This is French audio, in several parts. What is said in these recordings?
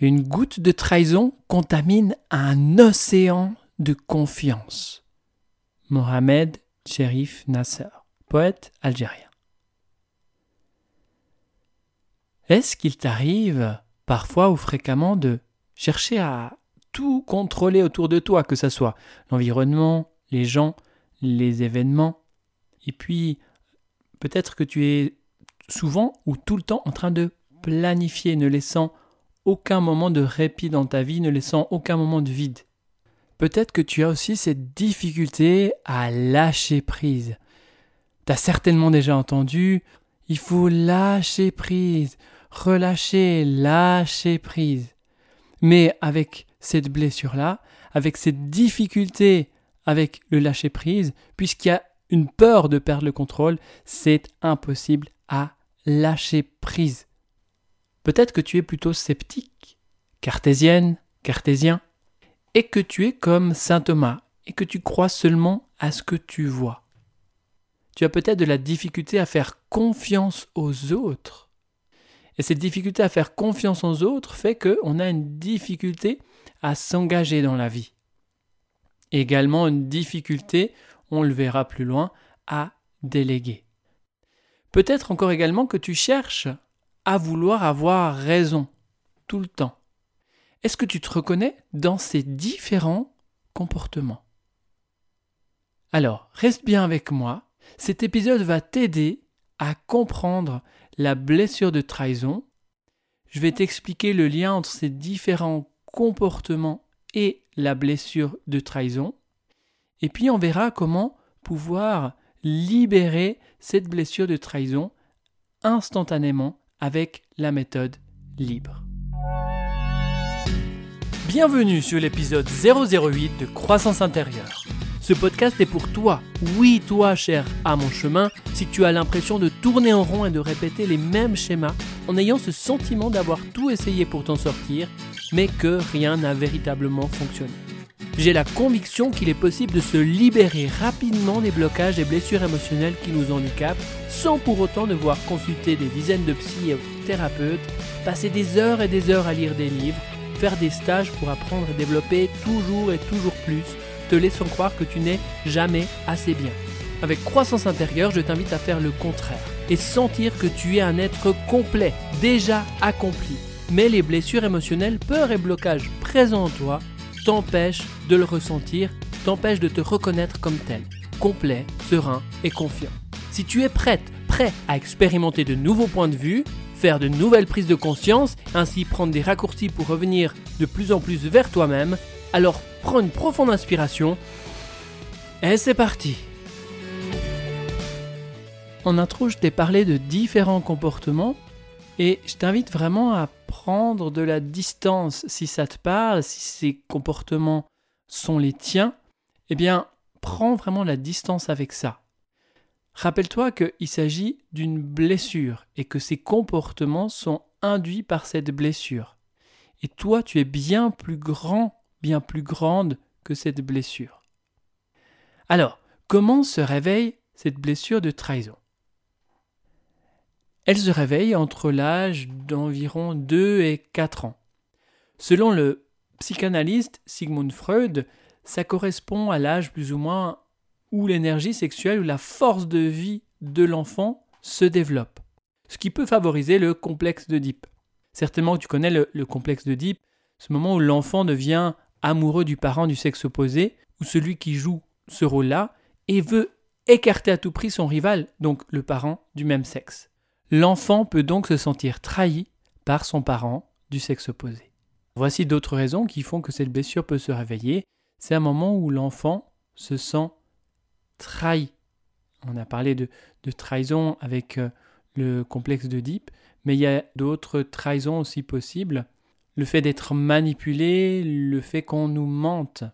Une goutte de trahison contamine un océan de confiance. Mohamed Sherif Nasser, poète algérien. Est-ce qu'il t'arrive parfois ou fréquemment de chercher à tout contrôler autour de toi, que ce soit l'environnement, les gens, les événements, et puis peut-être que tu es souvent ou tout le temps en train de planifier, ne laissant aucun moment de répit dans ta vie, ne laissant aucun moment de vide. Peut-être que tu as aussi cette difficulté à lâcher prise. Tu as certainement déjà entendu il faut lâcher prise, relâcher, lâcher prise. Mais avec cette blessure-là, avec cette difficulté avec le lâcher prise, puisqu'il y a une peur de perdre le contrôle, c'est impossible à lâcher prise. Peut-être que tu es plutôt sceptique, cartésienne, cartésien, et que tu es comme saint Thomas, et que tu crois seulement à ce que tu vois. Tu as peut-être de la difficulté à faire confiance aux autres. Et cette difficulté à faire confiance aux autres fait qu'on a une difficulté à s'engager dans la vie. Également une difficulté, on le verra plus loin, à déléguer. Peut-être encore également que tu cherches à vouloir avoir raison tout le temps. Est-ce que tu te reconnais dans ces différents comportements? Alors, reste bien avec moi. Cet épisode va t'aider à comprendre la blessure de trahison. Je vais t'expliquer le lien entre ces différents comportements et la blessure de trahison. Et puis on verra comment pouvoir libérer cette blessure de trahison instantanément avec la méthode libre. Bienvenue sur l'épisode 008 de Croissance intérieure. Ce podcast est pour toi, oui toi cher à mon chemin, si tu as l'impression de tourner en rond et de répéter les mêmes schémas en ayant ce sentiment d'avoir tout essayé pour t'en sortir, mais que rien n'a véritablement fonctionné. J'ai la conviction qu'il est possible de se libérer rapidement des blocages et blessures émotionnelles qui nous handicapent, sans pour autant devoir consulter des dizaines de psy et thérapeutes, passer des heures et des heures à lire des livres, faire des stages pour apprendre et développer toujours et toujours plus, te laissant croire que tu n'es jamais assez bien. Avec croissance intérieure, je t'invite à faire le contraire et sentir que tu es un être complet, déjà accompli. Mais les blessures émotionnelles, peurs et blocages présents en toi t'empêche de le ressentir, t'empêche de te reconnaître comme tel, complet, serein et confiant. Si tu es prête, prêt à expérimenter de nouveaux points de vue, faire de nouvelles prises de conscience, ainsi prendre des raccourcis pour revenir de plus en plus vers toi-même, alors prends une profonde inspiration et c'est parti. En intro, je t'ai parlé de différents comportements et je t'invite vraiment à prendre de la distance si ça te parle, si ces comportements sont les tiens, eh bien, prends vraiment la distance avec ça. Rappelle-toi qu'il s'agit d'une blessure et que ces comportements sont induits par cette blessure. Et toi, tu es bien plus grand, bien plus grande que cette blessure. Alors, comment se réveille cette blessure de trahison? Elle se réveille entre l'âge d'environ 2 et 4 ans. Selon le psychanalyste Sigmund Freud, ça correspond à l'âge plus ou moins où l'énergie sexuelle ou la force de vie de l'enfant se développe, ce qui peut favoriser le complexe d'Oedipe. Certainement tu connais le, le complexe d'Oedipe, ce moment où l'enfant devient amoureux du parent du sexe opposé, ou celui qui joue ce rôle-là, et veut écarter à tout prix son rival, donc le parent du même sexe. L'enfant peut donc se sentir trahi par son parent du sexe opposé. Voici d'autres raisons qui font que cette blessure peut se réveiller. C'est un moment où l'enfant se sent trahi. On a parlé de, trahison avec euh, le complexe d'Oedipe, mais il y a d'autres trahisons aussi possibles. Le fait d'être manipulé, le fait qu'on nous mente.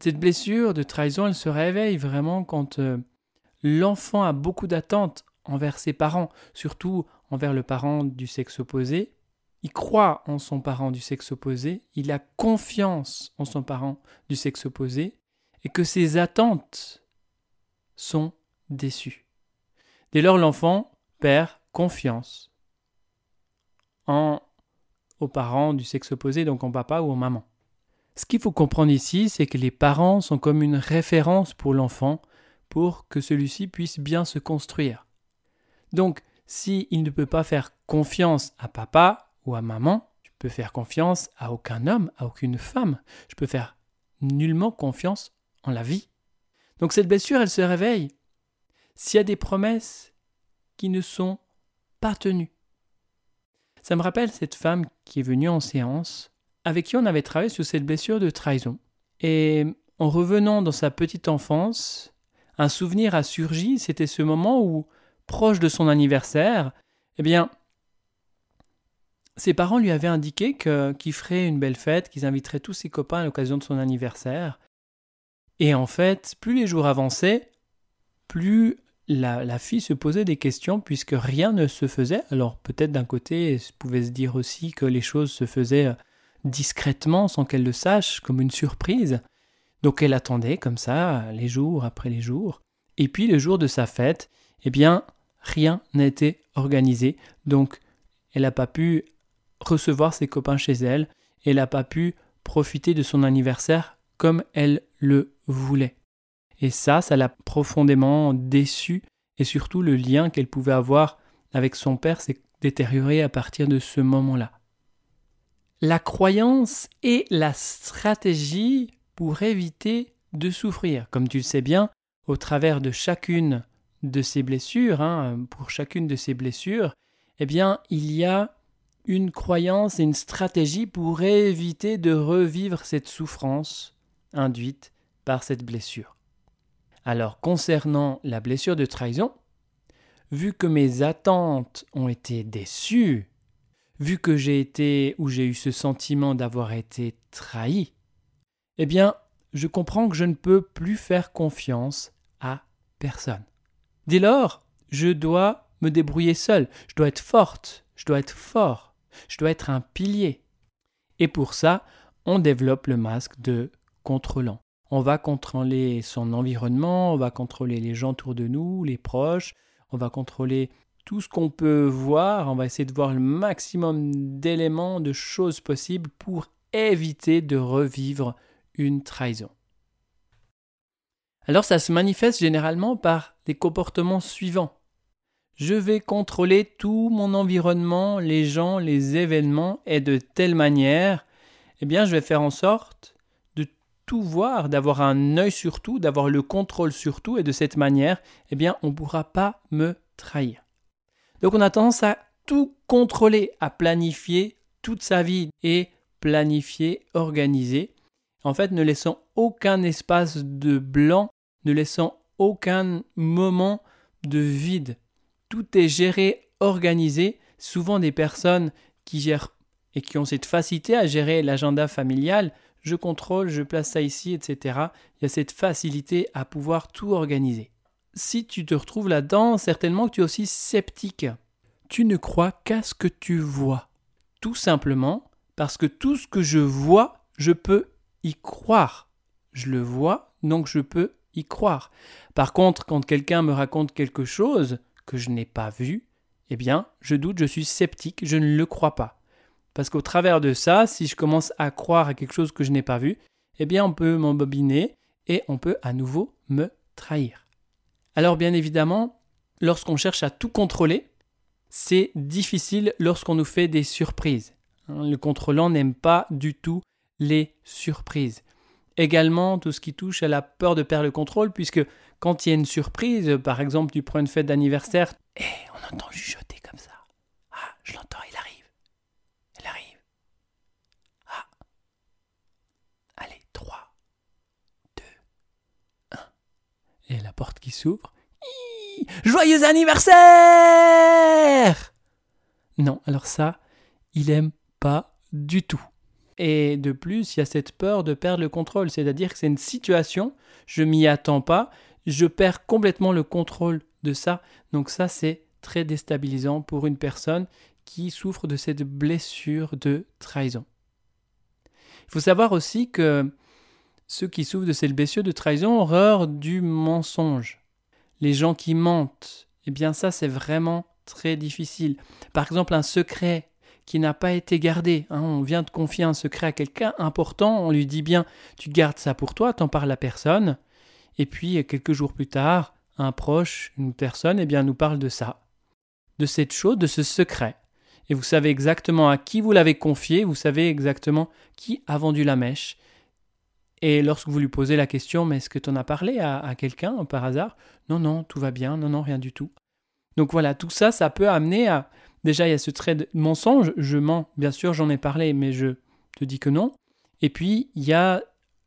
Cette blessure de trahison, elle se réveille vraiment quand euh, l'enfant a beaucoup d'attentes envers ses parents, surtout envers le parent du sexe opposé. Il croit en son parent du sexe opposé, il a confiance en son parent du sexe opposé, et que ses attentes sont déçues. Dès lors, l'enfant perd confiance en aux parents du sexe opposé, donc en papa ou en maman. Ce qu'il faut comprendre ici, c'est que les parents sont comme une référence pour l'enfant pour que celui-ci puisse bien se construire. Donc, s'il ne peut pas faire confiance à papa ou à maman, je peux faire confiance à aucun homme, à aucune femme. Je peux faire nullement confiance en la vie. Donc cette blessure, elle se réveille s'il y a des promesses qui ne sont pas tenues. Ça me rappelle cette femme qui est venue en séance, avec qui on avait travaillé sur cette blessure de trahison. Et en revenant dans sa petite enfance, un souvenir a surgi, c'était ce moment où, proche de son anniversaire, eh bien, ses parents lui avaient indiqué qu'ils feraient une belle fête, qu'ils inviteraient tous ses copains à l'occasion de son anniversaire. Et en fait, plus les jours avançaient, plus la, fille se posait des questions puisque rien ne se faisait. Alors peut-être d'un côté, elle pouvait se dire aussi que les choses se faisaient euh, discrètement sans qu'elle le sache, comme une surprise. Donc elle attendait comme ça, les jours après les jours. Et puis le jour de sa fête, eh bien, rien n'a été organisé. Donc elle n'a pas pu recevoir ses copains chez elle. Elle n'a pas pu profiter de son anniversaire comme elle le voulait. Et ça, ça l'a profondément déçue et surtout le lien qu'elle pouvait avoir avec son père s'est détérioré à partir de ce moment-là. La croyance et la stratégie pour éviter de souffrir. Comme tu le sais bien, au travers de chacune de ces blessures, hein, pour chacune de ces blessures, eh bien, il y a une croyance et une stratégie pour éviter de revivre cette souffrance induite par cette blessure. Alors concernant la blessure de trahison, vu que mes attentes ont été déçues, vu que j'ai été ou j'ai eu ce sentiment d'avoir été trahi, eh bien, je comprends que je ne peux plus faire confiance à personne. Dès lors, je dois me débrouiller seul, je dois être forte, je dois être fort, je dois être un pilier. Et pour ça, on développe le masque de contrôlant. On va contrôler son environnement, on va contrôler les gens autour de nous, les proches, on va contrôler tout ce qu'on peut voir, on va essayer de voir le maximum d'éléments, de choses possibles pour éviter de revivre une trahison. Alors ça se manifeste généralement par des comportements suivants. Je vais contrôler tout mon environnement, les gens, les événements, et de telle manière, eh bien je vais faire en sorte tout voir, d'avoir un œil sur tout, d'avoir le contrôle sur tout, et de cette manière, eh bien, on ne pourra pas me trahir. Donc on a tendance à tout contrôler, à planifier toute sa vie et planifier, organiser, en fait ne laissant aucun espace de blanc, ne laissant aucun moment de vide. Tout est géré, organisé. Souvent des personnes qui gèrent et qui ont cette facilité à gérer l'agenda familial je contrôle, je place ça ici, etc. Il y a cette facilité à pouvoir tout organiser. Si tu te retrouves là-dedans, certainement que tu es aussi sceptique. Tu ne crois qu'à ce que tu vois. Tout simplement parce que tout ce que je vois, je peux y croire. Je le vois, donc je peux croire. Par contre, quand quelqu'un me raconte quelque chose que je n'ai pas vu, eh bien, je doute, je suis sceptique, je ne le crois pas. Parce qu'au travers de ça, si je commence à croire à quelque chose que je n'ai pas vu, eh bien on peut m'embobiner et on peut à nouveau me trahir. Alors bien évidemment, lorsqu'on cherche à tout contrôler, c'est difficile lorsqu'on nous fait des surprises. Le contrôlant n'aime pas du tout les surprises. Également, tout ce qui touche à la peur de perdre le contrôle, puisque quand il y a une surprise, par exemple, tu prends une fête d'anniversaire, et eh, on entend chuchoter comme ça. Ah, je l'entends, il arrive. Et la porte qui s'ouvre. Joyeux anniversaire Non, alors ça, il aime pas du tout. Et de plus, il y a cette peur de perdre le contrôle, c'est-à-dire que c'est une situation, je m'y attends pas, je perds complètement le contrôle de ça. Donc ça, c'est très déstabilisant pour une personne qui souffre de cette blessure de trahison. Il faut savoir aussi que ceux qui souffrent de cette blessure de trahison ont horreur du mensonge. Les gens qui mentent, eh bien ça c'est vraiment très difficile. Par exemple, un secret qui n'a pas été gardé. Hein. on vient de confier un secret à quelqu'un important, on lui dit bien tu gardes ça pour toi, t'en parles à personne. Et puis quelques jours plus tard, un proche, une personne, eh bien nous parle de ça, de cette chose, de ce secret. Et vous savez exactement à qui vous l'avez confié, vous savez exactement qui a vendu la mèche. Et lorsque vous lui posez la question, mais est-ce que tu en as parlé à, à quelqu'un par hasard? Non, non, tout va bien, non, non, rien du tout. Donc voilà, tout ça, ça peut amener à, Déjà, il y a ce trait de mensonge, je mens, bien sûr, j'en ai parlé, mais je te dis que non. Et puis, il y a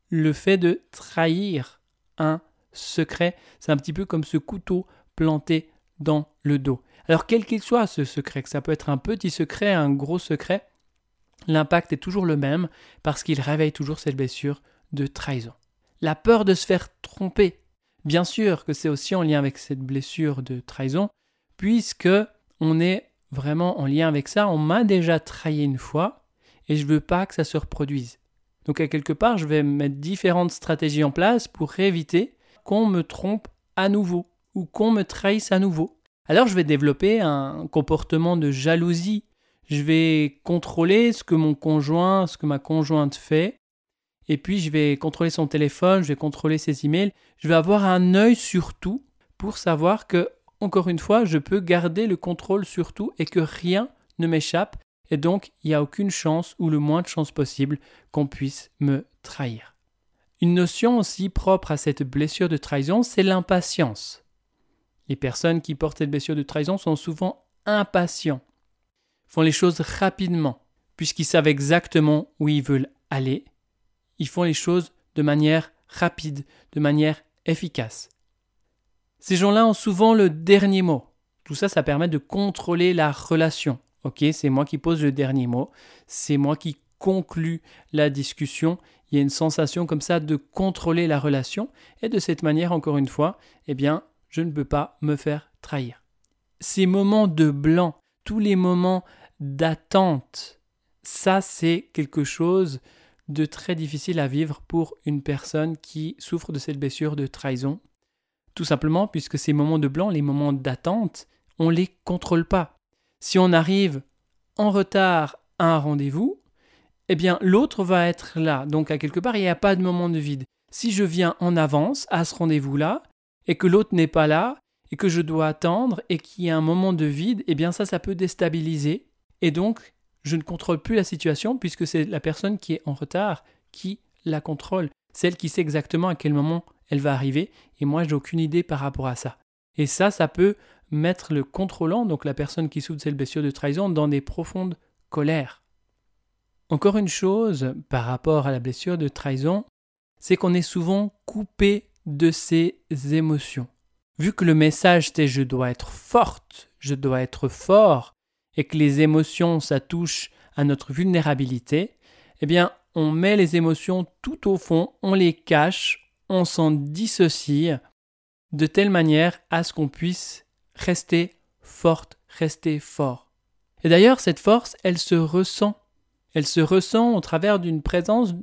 le fait de trahir un secret. C'est un petit peu comme ce couteau planté dans le dos. Alors, quel qu'il soit ce secret, que ça peut être un petit secret, un gros secret, l'impact est toujours le même parce qu'il réveille toujours cette blessure de trahison. La peur de se faire tromper. Bien sûr que c'est aussi en lien avec cette blessure de trahison, puisque on est vraiment en lien avec ça, on m'a déjà trahi une fois et je veux pas que ça se reproduise. Donc à quelque part, je vais mettre différentes stratégies en place pour éviter qu'on me trompe à nouveau ou qu'on me trahisse à nouveau. Alors je vais développer un comportement de jalousie. Je vais contrôler ce que mon conjoint, ce que ma conjointe fait. Et puis je vais contrôler son téléphone, je vais contrôler ses emails. Je vais avoir un œil sur tout pour savoir que encore une fois, je peux garder le contrôle sur tout et que rien ne m'échappe, et donc il n'y a aucune chance ou le moins de chance possible qu'on puisse me trahir. Une notion aussi propre à cette blessure de trahison, c'est l'impatience. Les personnes qui portent cette blessure de trahison sont souvent impatients, font les choses rapidement, puisqu'ils savent exactement où ils veulent aller. Ils font les choses de manière rapide, de manière efficace. Ces gens-là ont souvent le dernier mot. Tout ça, ça permet de contrôler la relation. Ok, c'est moi qui pose le dernier mot, c'est moi qui conclue la discussion. Il y a une sensation comme ça de contrôler la relation et de cette manière, encore une fois, eh bien, je ne peux pas me faire trahir. Ces moments de blanc, tous les moments d'attente, ça c'est quelque chose de très difficile à vivre pour une personne qui souffre de cette blessure de trahison tout simplement puisque ces moments de blanc, les moments d'attente, on ne les contrôle pas. Si on arrive en retard à un rendez-vous, eh bien l'autre va être là. Donc à quelque part, il n'y a pas de moment de vide. Si je viens en avance à ce rendez-vous-là, et que l'autre n'est pas là, et que je dois attendre, et qu'il y a un moment de vide, eh bien ça, ça peut déstabiliser. Et donc, je ne contrôle plus la situation, puisque c'est la personne qui est en retard qui la contrôle, celle qui sait exactement à quel moment elle va arriver, et moi j'ai aucune idée par rapport à ça. Et ça, ça peut mettre le contrôlant, donc la personne qui souffre de cette blessure de trahison, dans des profondes colères. Encore une chose par rapport à la blessure de trahison, c'est qu'on est souvent coupé de ses émotions. Vu que le message c'est je dois être forte, je dois être fort, et que les émotions ça touche à notre vulnérabilité, eh bien on met les émotions tout au fond, on les cache, on s'en dissocie de telle manière à ce qu'on puisse rester forte, rester fort. Et d'ailleurs, cette force, elle se ressent. Elle se ressent au travers d'une présence,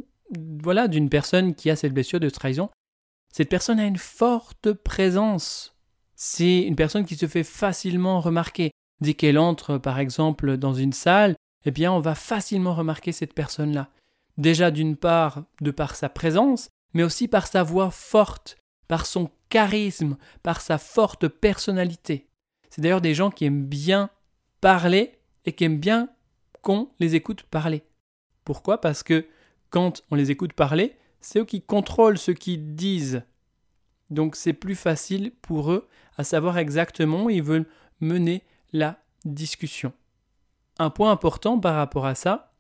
voilà, d'une personne qui a cette blessure de trahison. Cette personne a une forte présence. C'est une personne qui se fait facilement remarquer. Dès qu'elle entre, par exemple, dans une salle, eh bien, on va facilement remarquer cette personne-là. Déjà, d'une part, de par sa présence, mais aussi par sa voix forte, par son charisme, par sa forte personnalité. C'est d'ailleurs des gens qui aiment bien parler et qui aiment bien qu'on les écoute parler. Pourquoi? Parce que quand on les écoute parler, c'est eux qui contrôlent ce qu'ils disent. Donc c'est plus facile pour eux à savoir exactement où ils veulent mener la discussion. Un point important par rapport à ça,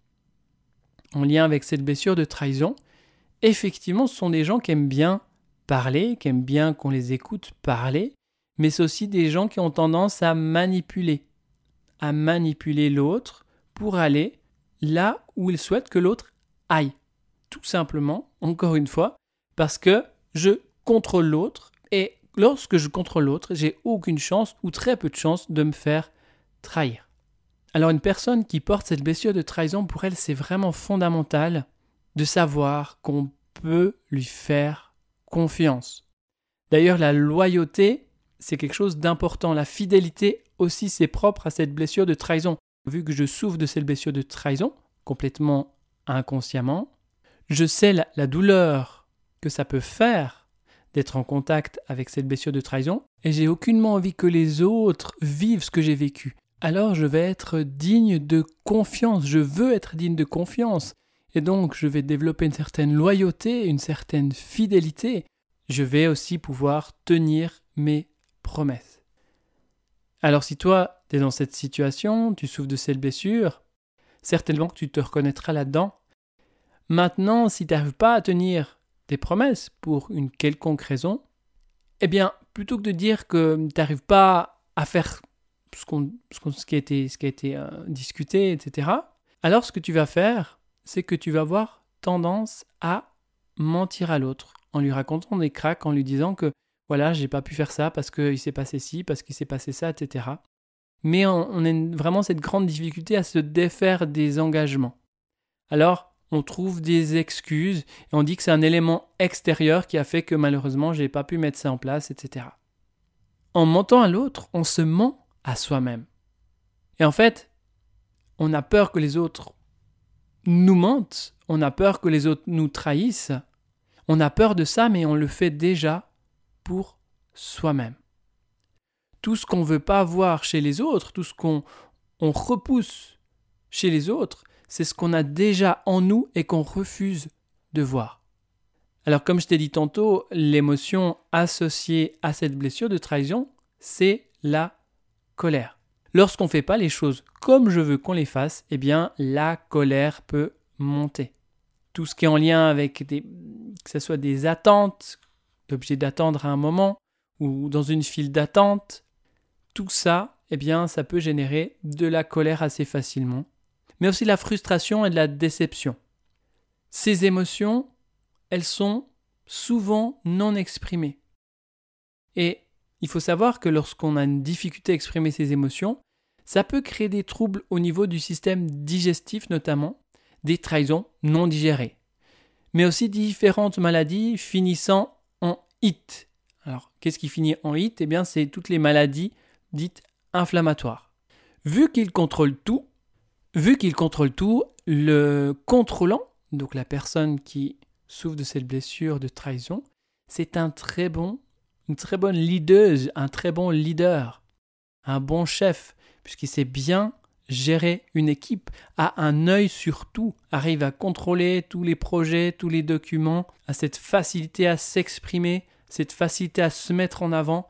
en lien avec cette blessure de trahison, effectivement, ce sont des gens qui aiment bien parler, qui aiment bien qu'on les écoute parler, mais c'est aussi des gens qui ont tendance à manipuler, à manipuler l'autre pour aller là où ils souhaitent que l'autre aille. Tout simplement, encore une fois, parce que je contrôle l'autre et lorsque je contrôle l'autre, j'ai aucune chance ou très peu de chance de me faire trahir. Alors une personne qui porte cette blessure de trahison, pour elle, c'est vraiment fondamental de savoir qu'on peut lui faire confiance. D'ailleurs, la loyauté, c'est quelque chose d'important. La fidélité aussi, c'est propre à cette blessure de trahison. vu que je souffre de cette blessure de trahison, complètement inconsciemment, je sais la, douleur que ça peut faire d'être en contact avec cette blessure de trahison, et j'ai aucunement envie que les autres vivent ce que j'ai vécu. Alors je vais être digne de confiance, je veux être digne de confiance, et donc je vais développer une certaine loyauté, une certaine fidélité, je vais aussi pouvoir tenir mes promesses. Alors si toi, tu es dans cette situation, tu souffres de cette blessure, certainement que tu te reconnaîtras là-dedans. Maintenant, si tu n'arrives pas à tenir tes promesses pour une quelconque raison, eh bien, plutôt que de dire que tu n'arrives pas à faire ce, ce, qui a été, ce qui a été euh, discuté, etc., alors ce que tu vas faire, c'est que tu vas avoir tendance à mentir à l'autre en lui racontant des cracks, en lui disant que voilà, j'ai pas pu faire ça parce qu'il s'est passé ci, parce qu'il s'est passé ça, etc. Mais on, a vraiment cette grande difficulté à se défaire des engagements. Alors, on trouve des excuses et on dit que c'est un élément extérieur qui a fait que malheureusement j'ai pas pu mettre ça en place, etc. En mentant à l'autre, on se ment à soi-même. Et en fait, on a peur que les autres nous mentent, on a peur que les autres nous trahissent, on a peur de ça, mais on le fait déjà pour soi-même. Tout ce qu'on ne veut pas voir chez les autres, tout ce qu'on on repousse chez les autres, c'est ce qu'on a déjà en nous et qu'on refuse de voir. Alors comme je t'ai dit tantôt, l'émotion associée à cette blessure de trahison, c'est la colère. Lorsqu'on ne fait pas les choses comme je veux qu'on les fasse, eh bien la colère peut monter tout ce qui est en lien avec des, que ce soit des attentes, l'objet d'attendre à un moment, ou dans une file d'attente, tout ça, eh bien, ça peut générer de la colère assez facilement, mais aussi la frustration et de la déception. Ces émotions, elles sont souvent non exprimées. Et il faut savoir que lorsqu'on a une difficulté à exprimer ces émotions, ça peut créer des troubles au niveau du système digestif notamment, des trahisons non digérées, mais aussi différentes maladies finissant en IT. Alors, qu'est-ce qui finit en IT? Eh bien, c'est toutes les maladies dites inflammatoires. Vu qu'il contrôle tout, vu qu'il contrôle tout, le contrôlant, donc la personne qui souffre de cette blessure de trahison, c'est un très bon, une très bonne leader, un très bon leader, un bon chef, puisqu'il sait bien gérer une équipe, a un œil sur tout, arrive à contrôler tous les projets, tous les documents, a cette facilité à s'exprimer, cette facilité à se mettre en avant,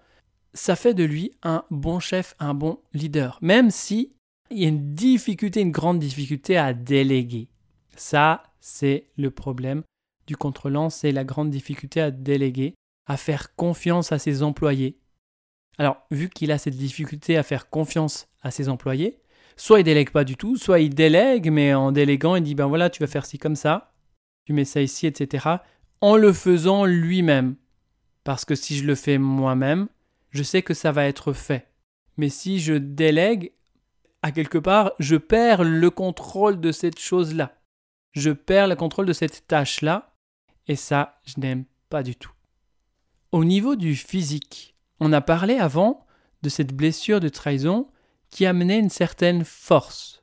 ça fait de lui un bon chef, un bon leader, même si il y a une difficulté, une grande difficulté à déléguer. Ça, c'est le problème du contrôlant, c'est la grande difficulté à déléguer, à faire confiance à ses employés. Alors, vu qu'il a cette difficulté à faire confiance à ses employés, soit il délègue pas du tout, soit il délègue, mais en déléguant, il dit ben voilà, tu vas faire ci comme ça, tu mets ça ici, etc. En le faisant lui-même. Parce que si je le fais moi-même, je sais que ça va être fait. Mais si je délègue, à quelque part, je perds le contrôle de cette chose-là. Je perds le contrôle de cette tâche-là. Et ça, je n'aime pas du tout. Au niveau du physique, on a parlé avant de cette blessure de trahison qui amenait une certaine force.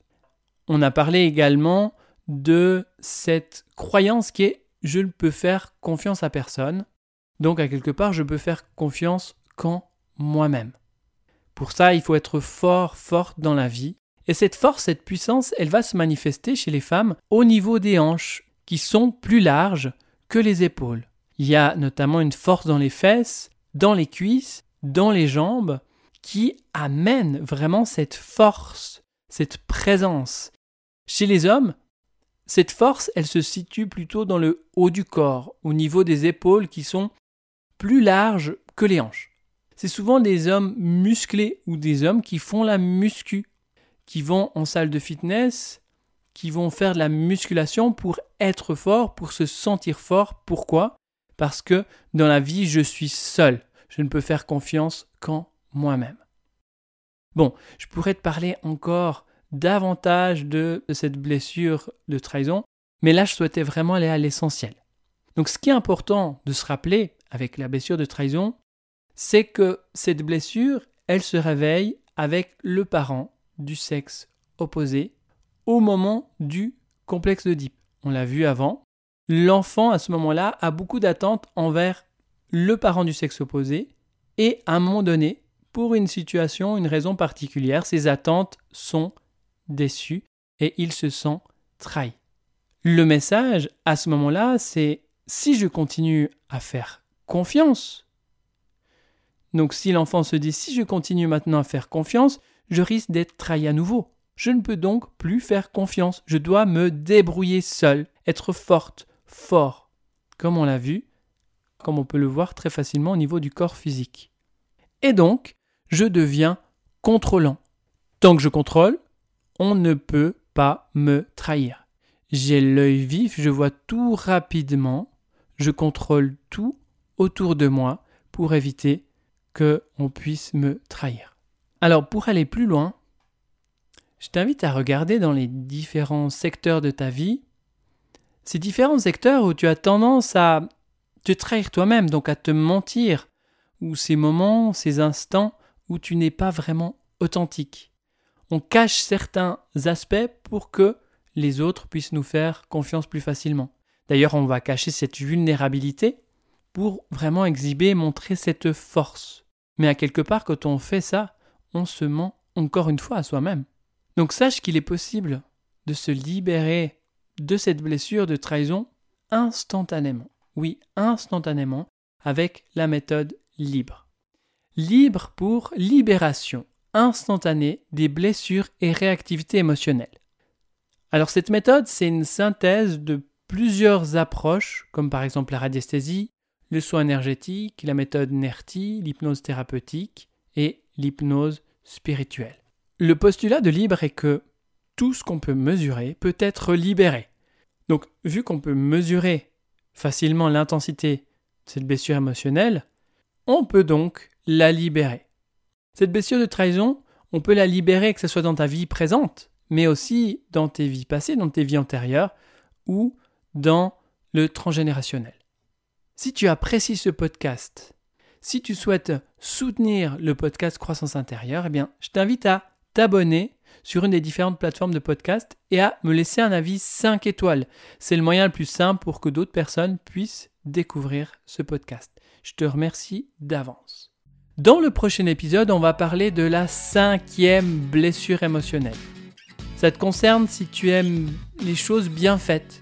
On a parlé également de cette croyance qui est je ne peux faire confiance à personne, donc à quelque part je peux faire confiance qu'en moi-même. Pour ça, il faut être fort, forte dans la vie. Et cette force, cette puissance, elle va se manifester chez les femmes au niveau des hanches, qui sont plus larges que les épaules. Il y a notamment une force dans les fesses, dans les cuisses, dans les jambes, qui amène vraiment cette force, cette présence. Chez les hommes, cette force, elle se situe plutôt dans le haut du corps, au niveau des épaules qui sont plus larges que les hanches. C'est souvent des hommes musclés ou des hommes qui font la muscu, qui vont en salle de fitness, qui vont faire de la musculation pour être fort, pour se sentir fort. Pourquoi? Parce que dans la vie, je suis seul. Je ne peux faire confiance qu'en moi-même. Bon, je pourrais te parler encore davantage de, cette blessure de trahison, mais là je souhaitais vraiment aller à l'essentiel. Donc ce qui est important de se rappeler avec la blessure de trahison, c'est que cette blessure, elle se réveille avec le parent du sexe opposé au moment du complexe d'Oedipe. On l'a vu avant. L'enfant, à ce moment-là, a beaucoup d'attentes envers le parent du sexe opposé et à un moment donné, pour une situation, une raison particulière, ses attentes sont déçues et il se sent trahi. Le message à ce moment-là, c'est si je continue à faire confiance, donc si l'enfant se dit si je continue maintenant à faire confiance, je risque d'être trahi à nouveau. Je ne peux donc plus faire confiance. Je dois me débrouiller seul, être forte, fort, comme on l'a vu, comme on peut le voir très facilement au niveau du corps physique. Et donc, je deviens contrôlant. Tant que je contrôle, on ne peut pas me trahir. J'ai l'œil vif, je vois tout rapidement, je contrôle tout autour de moi pour éviter que on puisse me trahir. Alors pour aller plus loin, je t'invite à regarder dans les différents secteurs de ta vie, ces différents secteurs où tu as tendance à te trahir toi-même, donc à te mentir, ou ces moments, ces instants où tu n'es pas vraiment authentique. On cache certains aspects pour que les autres puissent nous faire confiance plus facilement. D'ailleurs, on va cacher cette vulnérabilité pour vraiment exhiber, montrer cette force. Mais à quelque part, quand on fait ça, on se ment encore une fois à soi-même. Donc sache qu'il est possible de se libérer de cette blessure de trahison instantanément. Oui, instantanément, avec la méthode libre. Libre pour libération instantanée des blessures et réactivité émotionnelle. Alors cette méthode, c'est une synthèse de plusieurs approches, comme par exemple la radiesthésie, le soin énergétique, la méthode NERTI, l'hypnose thérapeutique et l'hypnose spirituelle. Le postulat de libre est que tout ce qu'on peut mesurer peut être libéré. Donc, vu qu'on peut mesurer facilement l'intensité de cette blessure émotionnelle, on peut donc la libérer. Cette blessure de trahison, on peut la libérer que ce soit dans ta vie présente, mais aussi dans tes vies passées, dans tes vies antérieures, ou dans le transgénérationnel. Si tu apprécies ce podcast, si tu souhaites soutenir le podcast Croissance intérieure, eh bien, je t'invite à t'abonner sur une des différentes plateformes de podcast et à me laisser un avis 5 étoiles. C'est le moyen le plus simple pour que d'autres personnes puissent découvrir ce podcast. Je te remercie d'avance. Dans le prochain épisode, on va parler de la cinquième blessure émotionnelle. Ça te concerne si tu aimes les choses bien faites,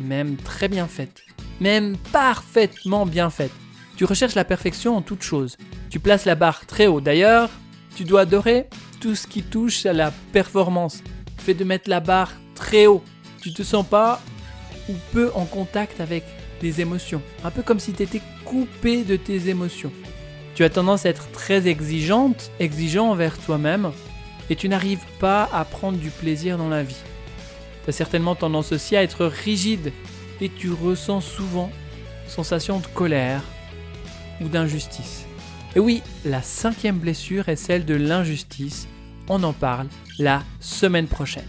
même très bien faites, même parfaitement bien faites. Tu recherches la perfection en toute chose. Tu places la barre très haut. D'ailleurs, tu dois adorer tout ce qui touche à la performance. Fait de mettre la barre très haut. Tu te sens pas ou peu en contact avec des émotions. Un peu comme si tu étais coupé de tes émotions. Tu as tendance à être très exigeante, exigeant envers toi-même, et tu n'arrives pas à prendre du plaisir dans la vie. Tu as certainement tendance aussi à être rigide, et tu ressens souvent sensation de colère ou d'injustice. Et oui, la cinquième blessure est celle de l'injustice. On en parle la semaine prochaine.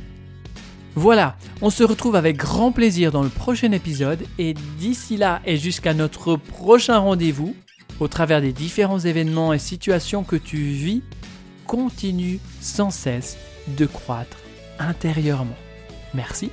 Voilà, on se retrouve avec grand plaisir dans le prochain épisode et d'ici là et jusqu'à notre prochain rendez-vous, au travers des différents événements et situations que tu vis, continue sans cesse de croître intérieurement. Merci